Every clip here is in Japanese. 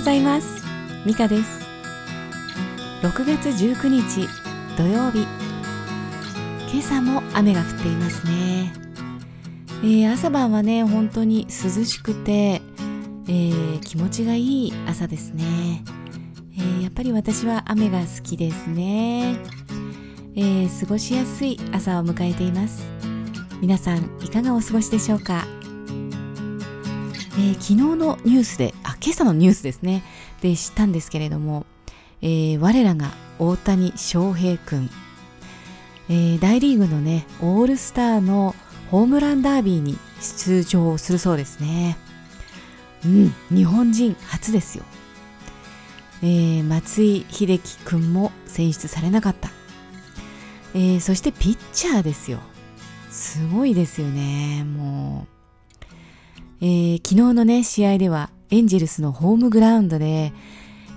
ございます。ミカです。6月19日土曜日。今朝も雨が降っていますね、えー、朝晩はね本当に涼しくて、えー、気持ちがいい朝ですね、えー、やっぱり私は雨が好きですね、え過ごしやすい朝を迎えています。皆さんいかがお過ごしでしょうか？えー、昨日のニュースで、今朝のニュースですね、で知ったんですけれども、えー、我らが大谷翔平君、えー、大リーグのね、オールスターのホームランダービーに出場するそうですね。うん、日本人初ですよ。えー、松井秀喜君も選出されなかった。えー、そしてピッチャーですよ。すごいですよね、もう。えー、昨日のね、試合ではエンジェルスのホームグラウンドで、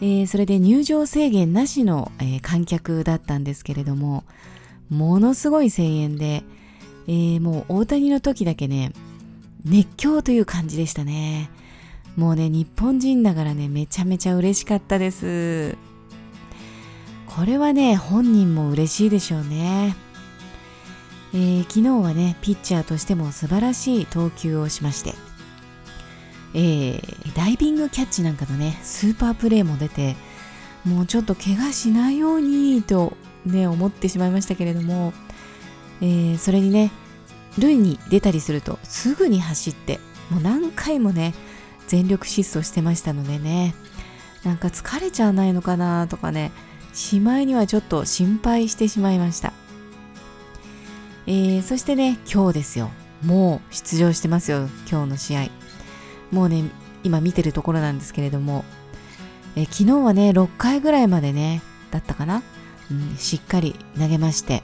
えー、それで入場制限なしの、えー、観客だったんですけれども、ものすごい声援で、えー、もう大谷の時だけね、熱狂という感じでしたね。もうね、日本人ながらね、めちゃめちゃ嬉しかったです。これはね、本人も嬉しいでしょうね。えー、昨日はね、ピッチャーとしても素晴らしい投球をしまして、えー、ダイビングキャッチなんかのね、スーパープレーも出て、もうちょっと怪我しないようにとね、思ってしまいましたけれども、えー、それにね、塁に出たりするとすぐに走って、もう何回もね、全力疾走してましたのでね、なんか疲れちゃわないのかなとかね、しまいにはちょっと心配してしまいました。えー、そしてね、今日ですよ。もう出場してますよ、今日の試合。もうね、今見てるところなんですけれども、え昨日はね、6回ぐらいまでね、だったかな、うん、しっかり投げまして、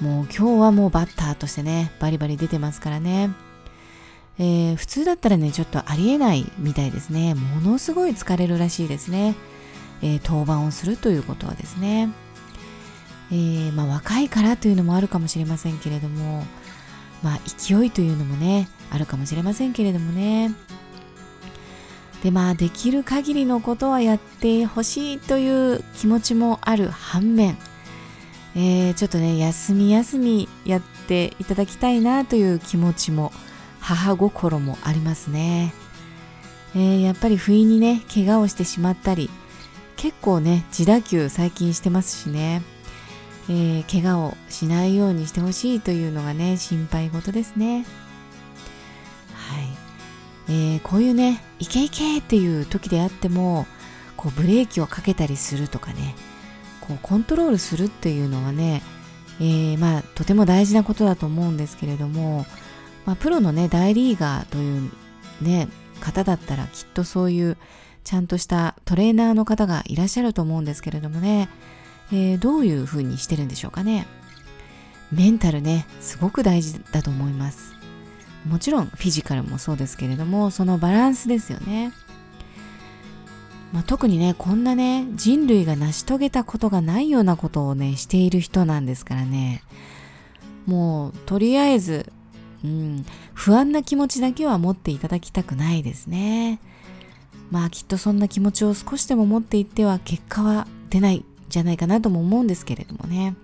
もう今日はもうバッターとしてね、バリバリ出てますからね。えー、普通だったらね、ちょっとありえないみたいですね。ものすごい疲れるらしいですね。えー、登板をするということはですね。えー、まあ若いからというのもあるかもしれませんけれども、まあ勢いというのもね、あるかもしれませんけれどもね。でまあできる限りのことはやってほしいという気持ちもある反面、えー、ちょっとね休み休みやっていただきたいなという気持ちも母心もありますね、えー、やっぱり不意にね怪我をしてしまったり結構ね自打球最近してますしねえー、怪我をしないようにしてほしいというのがね心配事ですね。はい、えー、こういうねイケイケっていう時であってもこうブレーキをかけたりするとかねこうコントロールするっていうのはね、えー、まあとても大事なことだと思うんですけれども、まあ、プロのね大リーガーというね方だったらきっとそういうちゃんとしたトレーナーの方がいらっしゃると思うんですけれどもねえー、どういうふうにしてるんでしょうかね。メンタルね、すごく大事だと思います。もちろんフィジカルもそうですけれども、そのバランスですよね。まあ、特にね、こんなね、人類が成し遂げたことがないようなことをね、している人なんですからね。もう、とりあえず、うん、不安な気持ちだけは持っていただきたくないですね。まあきっとそんな気持ちを少しでも持っていっては結果は出ないじゃないかなとも思うんですけれどもね。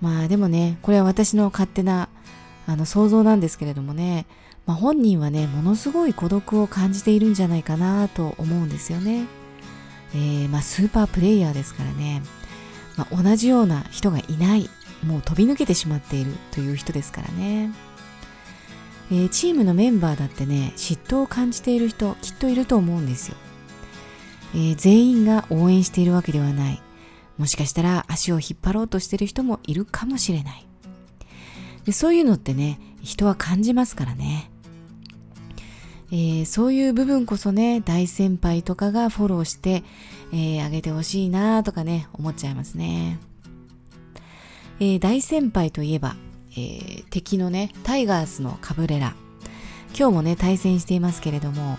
まあでもね、これは私の勝手なあの想像なんですけれどもね、まあ、本人はね、ものすごい孤独を感じているんじゃないかなと思うんですよね。えー、まあ、スーパープレイヤーですからね、まあ、同じような人がいない、もう飛び抜けてしまっているという人ですからね。えー、チームのメンバーだってね、嫉妬を感じている人きっといると思うんですよ。えー、全員が応援しているわけではない。もしかしたら足を引っ張ろうとしている人もいるかもしれない。でそういうのってね、人は感じますからね。えー、そういう部分こそね、大先輩とかがフォローして、えー、あげてほしいなとかね、思っちゃいますね。えー、大先輩といえば、えー、敵のね、タイガースのカブレラ。今日もね、対戦していますけれども、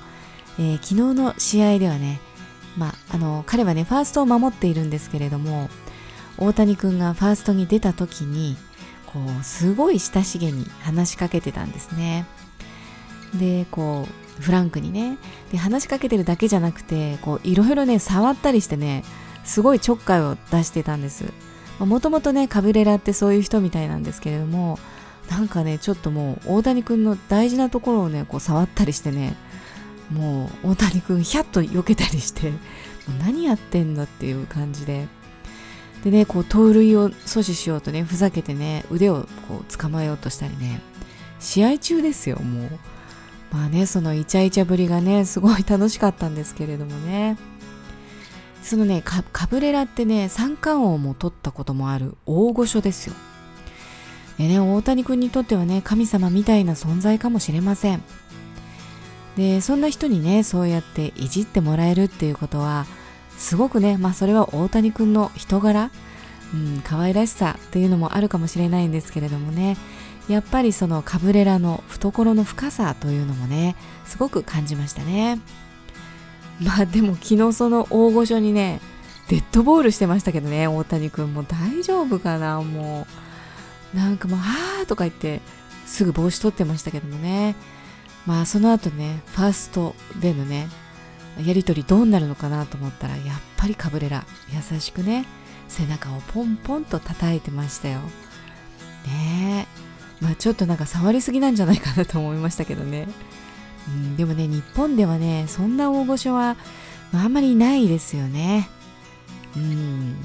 えー、昨日の試合ではね、まあ、あの彼はねファーストを守っているんですけれども大谷君がファーストに出た時にこうすごい親しげに話しかけてたんですね。でこうフランクにねで話しかけてるだけじゃなくていろいろね触ったりしてねすごいちょっかいを出してたんです。もともとねカブレラってそういう人みたいなんですけれどもなんかねちょっともう大谷君の大事なところをねこう触ったりしてねもう大谷君ヒャッと避けたりして何やってんだっていう感じで。でねこう盗塁を阻止しようとねふざけてね腕をこう捕まえようとしたりね試合中ですよもう。まあねそのイチャイチャぶりがねすごい楽しかったんですけれどもね。そのねカブレラってね三冠王も取ったこともある大御所ですよ。でね大谷君にとってはね神様みたいな存在かもしれません。でそんな人にねそうやっていじってもらえるっていうことはすごくねまあそれは大谷君の人柄うん可愛らしさっていうのもあるかもしれないんですけれどもね。やっぱりそのカブレラの懐の深さというのもねすごく感じましたね。まあでも昨日その大御所にねデッドボールしてましたけどね大谷君も。大丈夫かなもう。なんかもう「はあ」とか言ってすぐ帽子取ってましたけどもね。まあその後ねファーストでのねやり取りどうなるのかなと思ったらやっぱりカブレラ優しくね背中をポンポンと叩いてましたよ。ねえ。まあちょっとなんか触りすぎなんじゃないかなと思いましたけどね、うん、でもね日本ではねそんな大御所は、あ、んまりないですよね。うん。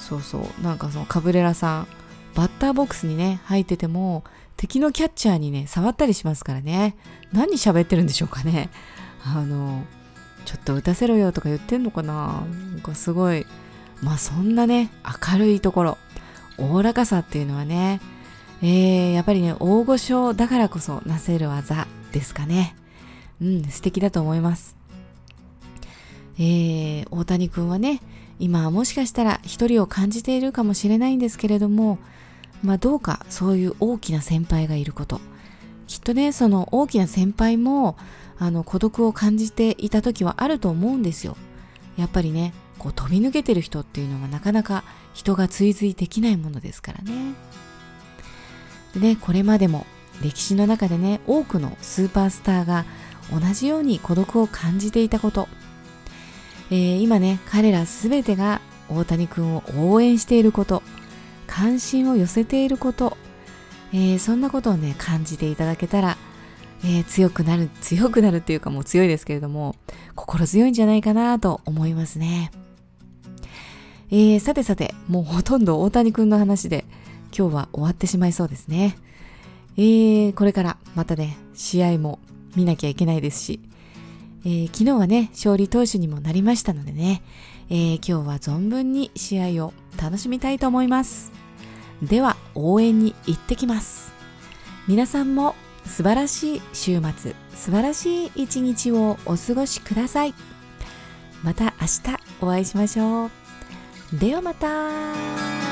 そうそう。なんかそのカブレラさんバッターボックスにね入ってても敵のキャッチャーにね触ったりしますからね。何喋ってるんでしょうかね。あのちょっと打たせろよとか言ってんのかな。なんかすごい。まあそんなね明るいところおおらかさっていうのはねえー、やっぱりね大御所だからこそなせる技ですかね。うん素敵だと思います。えー、大谷君はね今はもしかしたら一人を感じているかもしれないんですけれどもまあどうかそういう大きな先輩がいること。きっとねその大きな先輩もあの孤独を感じていた時はあると思うんですよ。やっぱりねこう飛び抜けてる人っていうのはなかなか人が追随できないものですからね。でねこれまでも歴史の中でね多くのスーパースターが同じように孤独を感じていたこと、えー、今ね彼ら全てが大谷君を応援していること。関心を寄せていること、えー、そんなことをね感じていただけたら、えー、強くなる強くなるっていうかもう強いですけれども心強いんじゃないかなと思いますね、えー、さてさてもうほとんど大谷君の話で今日は終わってしまいそうですね、えー、これからまたね試合も見なきゃいけないですし、えー、昨日はね勝利投手にもなりましたのでね、えー、今日は存分に試合を楽しみたいと思います。では応援に行ってきます。皆さんも素晴らしい週末素晴らしい一日をお過ごしください。また明日お会いしましょう。ではまた。